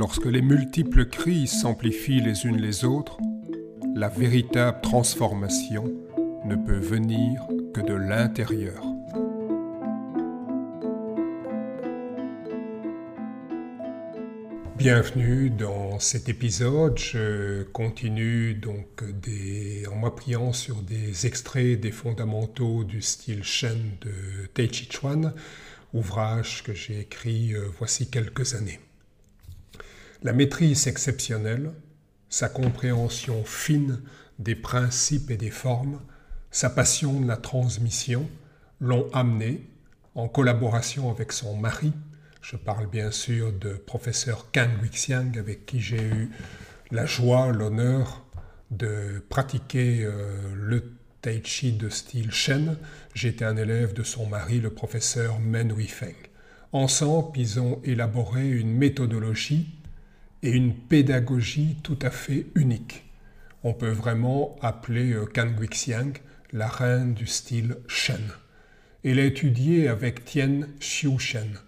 Lorsque les multiples crises s'amplifient les unes les autres, la véritable transformation ne peut venir que de l'intérieur. Bienvenue dans cet épisode. Je continue donc en m'appuyant sur des extraits des fondamentaux du style Shen de Tai Chi Chuan, ouvrage que j'ai écrit euh, voici quelques années. La maîtrise exceptionnelle, sa compréhension fine des principes et des formes, sa passion de la transmission l'ont amené, en collaboration avec son mari, je parle bien sûr de professeur Kang Wixiang avec qui j'ai eu la joie, l'honneur de pratiquer euh, le tai chi de style Shen. J'étais un élève de son mari, le professeur Men Weifeng. Ensemble, ils ont élaboré une méthodologie et une pédagogie tout à fait unique. On peut vraiment appeler euh, Kang Wixiang la reine du style Shen. Elle a étudié avec Tien Xiu Shen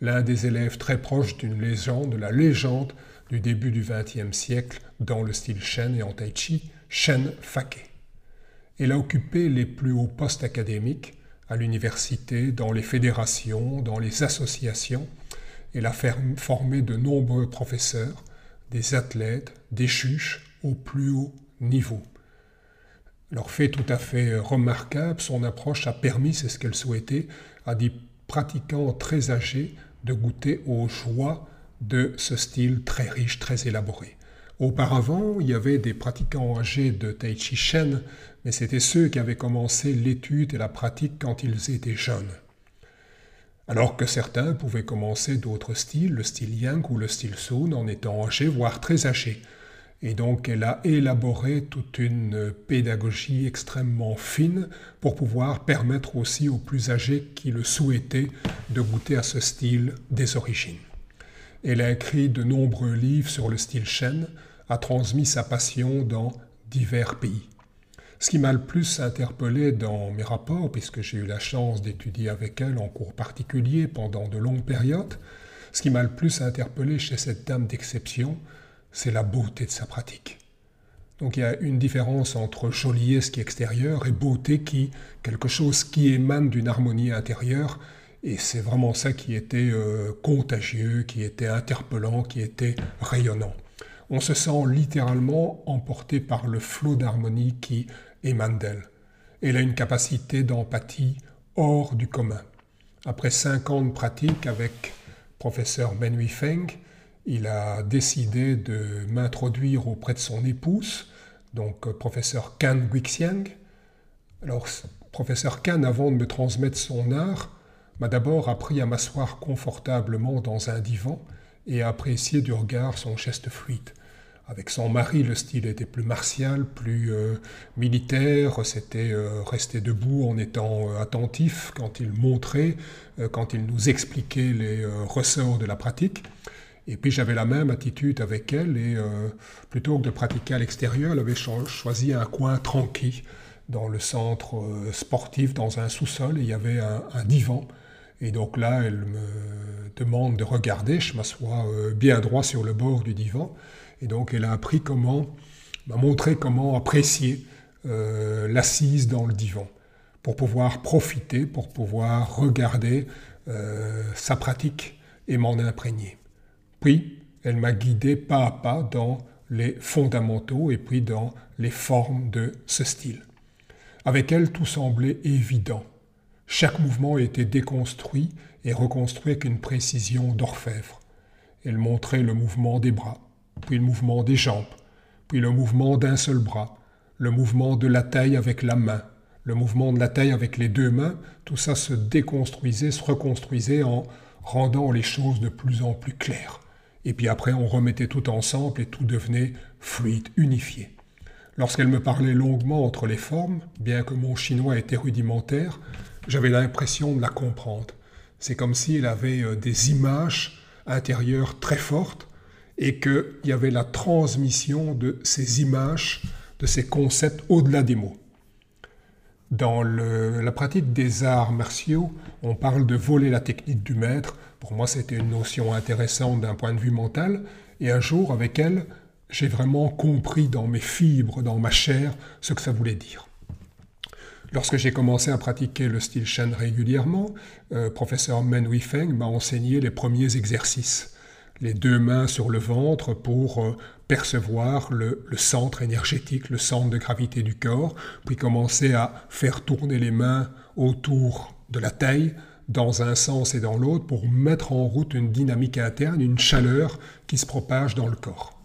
l'un des élèves très proches d'une légende, la légende du début du XXe siècle dans le style Shen et en Tai Chi, Shen Fake. Elle a occupé les plus hauts postes académiques à l'université, dans les fédérations, dans les associations. Elle a formé de nombreux professeurs, des athlètes, des chuches au plus haut niveau. Leur fait tout à fait remarquable, son approche a permis, c'est ce qu'elle souhaitait, à des pratiquants très âgés de goûter aux joies de ce style très riche, très élaboré. Auparavant, il y avait des pratiquants âgés de Tai Chi Shen, mais c'était ceux qui avaient commencé l'étude et la pratique quand ils étaient jeunes. Alors que certains pouvaient commencer d'autres styles, le style Yang ou le style Sun, en étant âgés, voire très âgés. Et donc elle a élaboré toute une pédagogie extrêmement fine pour pouvoir permettre aussi aux plus âgés qui le souhaitaient de goûter à ce style des origines. Elle a écrit de nombreux livres sur le style Shen, a transmis sa passion dans divers pays. Ce qui m'a le plus interpellé dans mes rapports, puisque j'ai eu la chance d'étudier avec elle en cours particulier pendant de longues périodes, ce qui m'a le plus interpellé chez cette dame d'exception, c'est la beauté de sa pratique. Donc il y a une différence entre joliesse qui est extérieure et beauté qui quelque chose qui émane d'une harmonie intérieure et c'est vraiment ça qui était euh, contagieux, qui était interpellant, qui était rayonnant. On se sent littéralement emporté par le flot d'harmonie qui émane d'elle. Elle a une capacité d'empathie hors du commun. Après cinq ans de pratique avec professeur Ben Feng, il a décidé de m'introduire auprès de son épouse, donc euh, professeur Kan Wixiang. Alors, professeur Kan, avant de me transmettre son art, m'a d'abord appris à m'asseoir confortablement dans un divan et à apprécier du regard son geste fluide. Avec son mari, le style était plus martial, plus euh, militaire, c'était euh, rester debout en étant attentif quand il montrait, quand il nous expliquait les ressorts de la pratique. Et puis j'avais la même attitude avec elle et euh, plutôt que de pratiquer à l'extérieur, elle avait choisi un coin tranquille dans le centre euh, sportif, dans un sous-sol, il y avait un, divan. Et donc là, elle me demande de regarder, je m'assois euh, bien droit sur le bord du divan, et donc elle a appris comment, m'a montré comment apprécier l'assise dans le divan, pour pouvoir profiter, pour pouvoir regarder sa pratique et m'en imprégner. Puis, elle m'a guidé pas à pas dans les fondamentaux et puis dans les formes de ce style. Avec elle, tout semblait évident. Chaque mouvement était déconstruit et reconstruit avec une précision d'orfèvre. Elle montrait le mouvement des bras, puis le mouvement des jambes, puis le mouvement d'un seul bras, le mouvement de la taille avec la main, le mouvement de la taille avec les deux mains, tout ça se déconstruisait, se reconstruisait en rendant les choses de plus en plus claires. Et puis après, on remettait tout ensemble et tout devenait fluide, unifié. Lorsqu'elle me parlait longuement entre les formes, bien que mon chinois était rudimentaire, j'avais l'impression de la comprendre. C'est comme si elle avait euh, des images intérieures très fortes et qu'il y avait la transmission de ces images, de ces concepts au-delà des mots. Dans la pratique des arts martiaux, on parle de voler la technique du maître. Pour moi, c'était une notion intéressante d'un point de vue mental. Et un jour, avec elle, j'ai vraiment compris dans mes fibres, dans ma chair, ce que ça voulait dire. Lorsque j'ai commencé à pratiquer le style Shen régulièrement, euh, professeur Men Weifeng m'a enseigné les premiers exercices. Les deux mains sur le ventre pour euh, percevoir le, centre énergétique, le centre de gravité du corps, puis commencer à faire tourner les mains autour de la taille dans un sens et dans l'autre pour mettre en route une dynamique interne, une chaleur qui se propage dans le corps.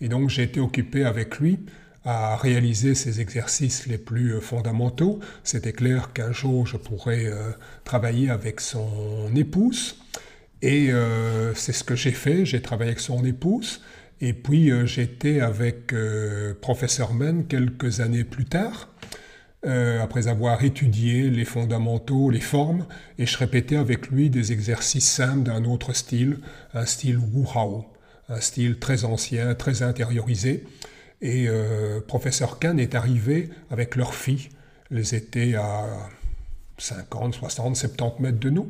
Et donc j'ai été occupé avec lui à réaliser ces exercices les plus euh, fondamentaux. C'était clair qu'un jour je pourrais euh, travailler avec son épouse. Et euh, c'est ce que j'ai fait. J'ai travaillé avec son épouse. Et puis j'étais avec professeur Men quelques années plus tard. après avoir étudié les fondamentaux, les formes, et je répétais avec lui des exercices simples d'un autre style, un style Wu Hao, un style très ancien, très intériorisé, et euh, professeur Kahn est arrivé avec leur fille. Elles étaient à 50, 60, 70 mètres de nous.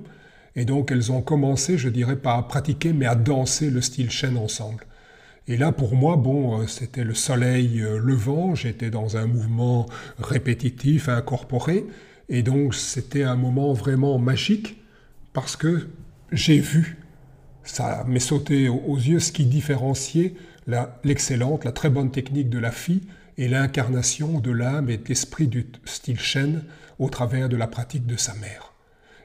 Et donc elles ont commencé, je dirais pas à pratiquer, mais à danser le style chaîne ensemble. Et là, pour moi, bon, euh, c'était le soleil euh, levant, j'étais dans un mouvement répétitif, incorporé, et donc c'était un moment vraiment magique, parce que j'ai vu, ça m'est sauté aux yeux, ce qui différenciait l'excellente, la, très bonne technique de la fille et l'incarnation de l'âme et de l'esprit du style Shen au travers de la pratique de sa mère.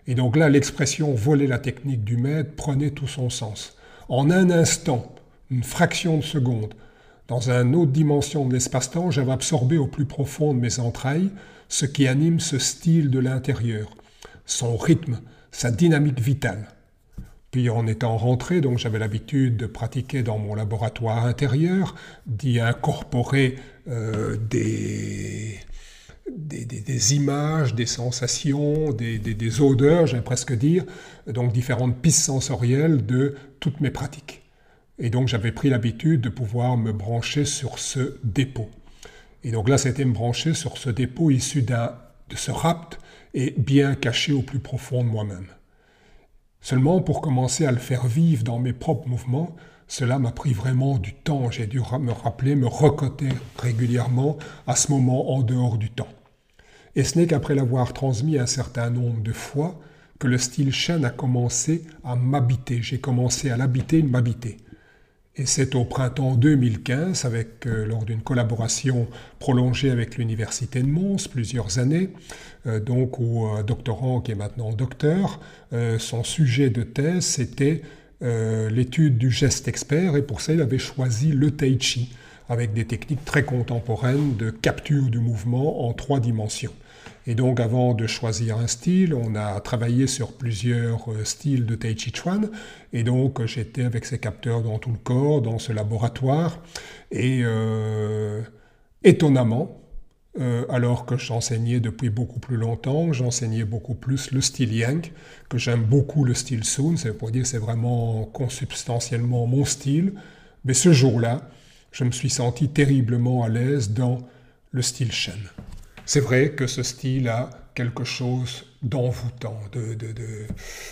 Et donc là, l'expression voler la technique du maître prenait tout son sens. En un instant, une fraction de seconde, dans une autre dimension de l'espace-temps, j'avais absorbé au plus profond de mes entrailles ce qui anime ce style de l'intérieur, son rythme, sa dynamique vitale. Puis en étant rentré, donc j'avais l'habitude de pratiquer dans mon laboratoire intérieur, d'y incorporer euh, des, des, images, des sensations, des, odeurs, j'allais presque dire, donc différentes pistes sensorielles de toutes mes pratiques. Et donc j'avais pris l'habitude de pouvoir me brancher sur ce dépôt. Et donc là, c'était me brancher sur ce dépôt issu de ce rapt et bien caché au plus profond de moi-même. Seulement pour commencer à le faire vivre dans mes propres mouvements, cela m'a pris vraiment du temps. J'ai dû me rappeler, me recoter régulièrement à ce moment en dehors du temps. Et ce n'est qu'après l'avoir transmis un certain nombre de fois que le style Shen a commencé à m'habiter. J'ai commencé à l'habiter, m'habiter. Et c'est au printemps 2015, avec, euh, lors d'une collaboration prolongée avec l'Université de Mons, plusieurs années, euh, donc au euh, doctorant qui est maintenant docteur, son sujet de thèse, c'était l'étude du geste expert, et pour ça, il avait choisi le tai chi, avec des techniques très contemporaines de capture du mouvement en trois dimensions. Et donc, avant de choisir un style, on a travaillé sur plusieurs euh, styles de Tai Chi Chuan. Et donc, j'étais avec ces capteurs dans tout le corps, dans ce laboratoire. Et euh, étonnamment, euh, alors que j'enseignais depuis beaucoup plus longtemps, j'enseignais beaucoup plus le style Yang, que j'aime beaucoup le style Sun. C'est pour dire c'est vraiment consubstantiellement mon style. Mais ce jour-là, je me suis senti terriblement à l'aise dans le style Shen. C'est vrai que ce style a quelque chose d'envoûtant,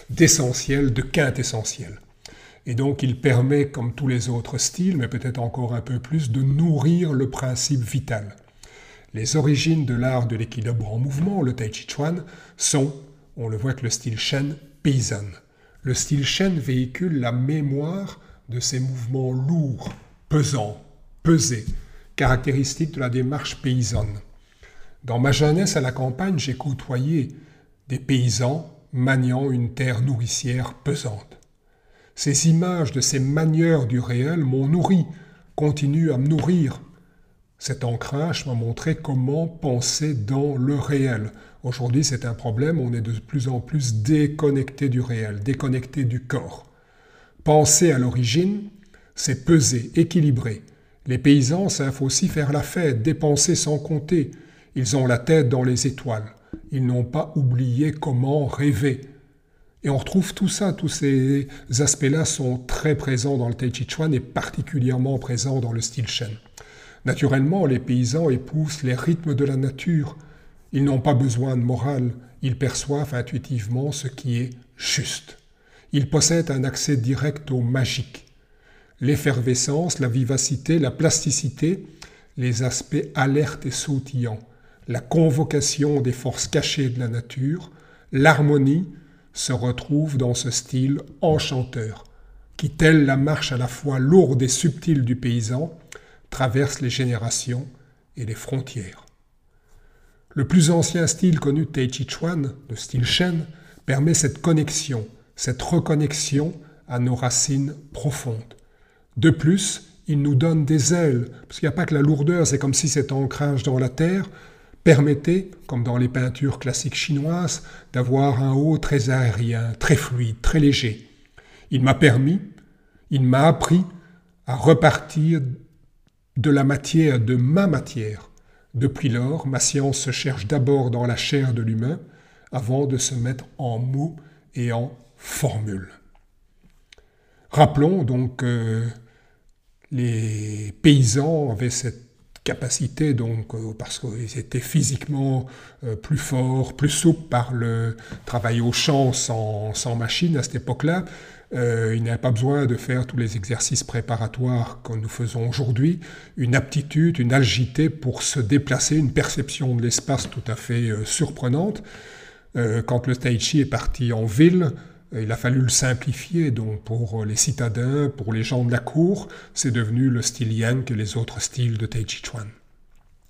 d'essentiel, de, de, de quintessentiel. Et donc il permet, comme tous les autres styles, mais peut-être encore un peu plus, de nourrir le principe vital. Les origines de l'art de l'équilibre en mouvement, le Tai Chi Chuan, sont, on le voit avec le style Shen, paysanne. Le style Shen véhicule la mémoire de ces mouvements lourds, pesants, pesés, caractéristiques de la démarche paysanne. Dans ma jeunesse à la campagne, j'ai côtoyé des paysans maniant une terre nourricière pesante. Ces images de ces manieurs du réel m'ont nourri, continuent à me nourrir. Cet ancrage m'a montré comment penser dans le réel. Aujourd'hui, c'est un problème, on est de plus en plus déconnecté du réel, déconnecté du corps. Penser à l'origine, c'est peser, équilibrer. Les paysans savent aussi faire la fête, dépenser sans compter, ils ont la tête dans les étoiles. Ils n'ont pas oublié comment rêver. Et on retrouve tout ça, tous ces aspects-là sont très présents dans le Tai Chi Chuan et particulièrement présents dans le style Shen. Naturellement, les paysans épousent les rythmes de la nature. Ils n'ont pas besoin de morale, ils perçoivent intuitivement ce qui est juste. Ils possèdent un accès direct au magique. l'effervescence, la vivacité, la plasticité, les aspects alertes et sautillants, la convocation des forces cachées de la nature, l'harmonie se retrouve dans ce style enchanteur, qui, telle la marche à la fois lourde et subtile du paysan, traverse les générations et les frontières. Le plus ancien style connu de Taichi Chuan, le style Shen, permet cette connexion, cette reconnexion à nos racines profondes. De plus, il nous donne des ailes, parce qu'il n'y a pas que la lourdeur, c'est comme si cet ancrage dans la terre permettait, comme dans les peintures classiques chinoises, d'avoir un haut très aérien, très fluide, très léger. Il m'a permis, il m'a appris à repartir de la matière, de ma matière. Depuis lors, ma science se cherche d'abord dans la chair de l'humain, avant de se mettre en mots et en formules. Rappelons donc que les paysans avaient cette capacité, donc, euh, parce qu'ils étaient physiquement euh, plus forts, plus souples par le travail au champ sans, sans machine à cette époque-là. Euh, ils n'avaient pas besoin de faire tous les exercices préparatoires que nous faisons aujourd'hui. Une aptitude, une agilité pour se déplacer, une perception de l'espace tout à fait surprenante. quand le Tai Chi est parti en ville, il a fallu le simplifier, donc pour les citadins, pour les gens de la cour, c'est devenu le style Yang que les autres styles de Tai Chi Chuan.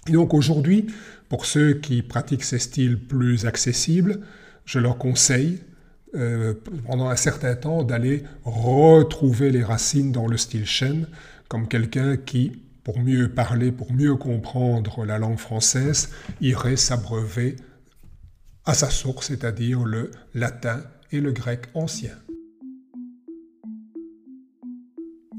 Et donc aujourd'hui, pour ceux qui pratiquent ces styles plus accessibles, je leur conseille euh, pendant un certain temps d'aller retrouver les racines dans le style Shen, comme quelqu'un qui, pour mieux parler, pour mieux comprendre la langue française, irait s'abreuver à sa source, c'est-à-dire le latin et le grec ancien.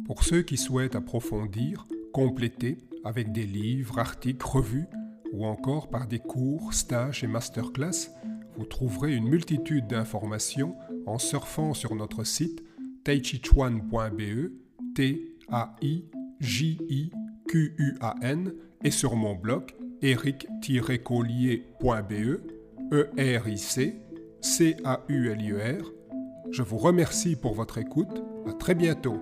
Pour ceux qui souhaitent approfondir, compléter avec des livres, articles, revues ou encore par des cours, stages et masterclass, vous trouverez une multitude d'informations en surfant sur notre site taichichuan.be, t a i j i q u a et sur mon blog eric-collier.be, e r i c C-A-U-L-I-E-R. Je vous remercie pour votre écoute. À très bientôt.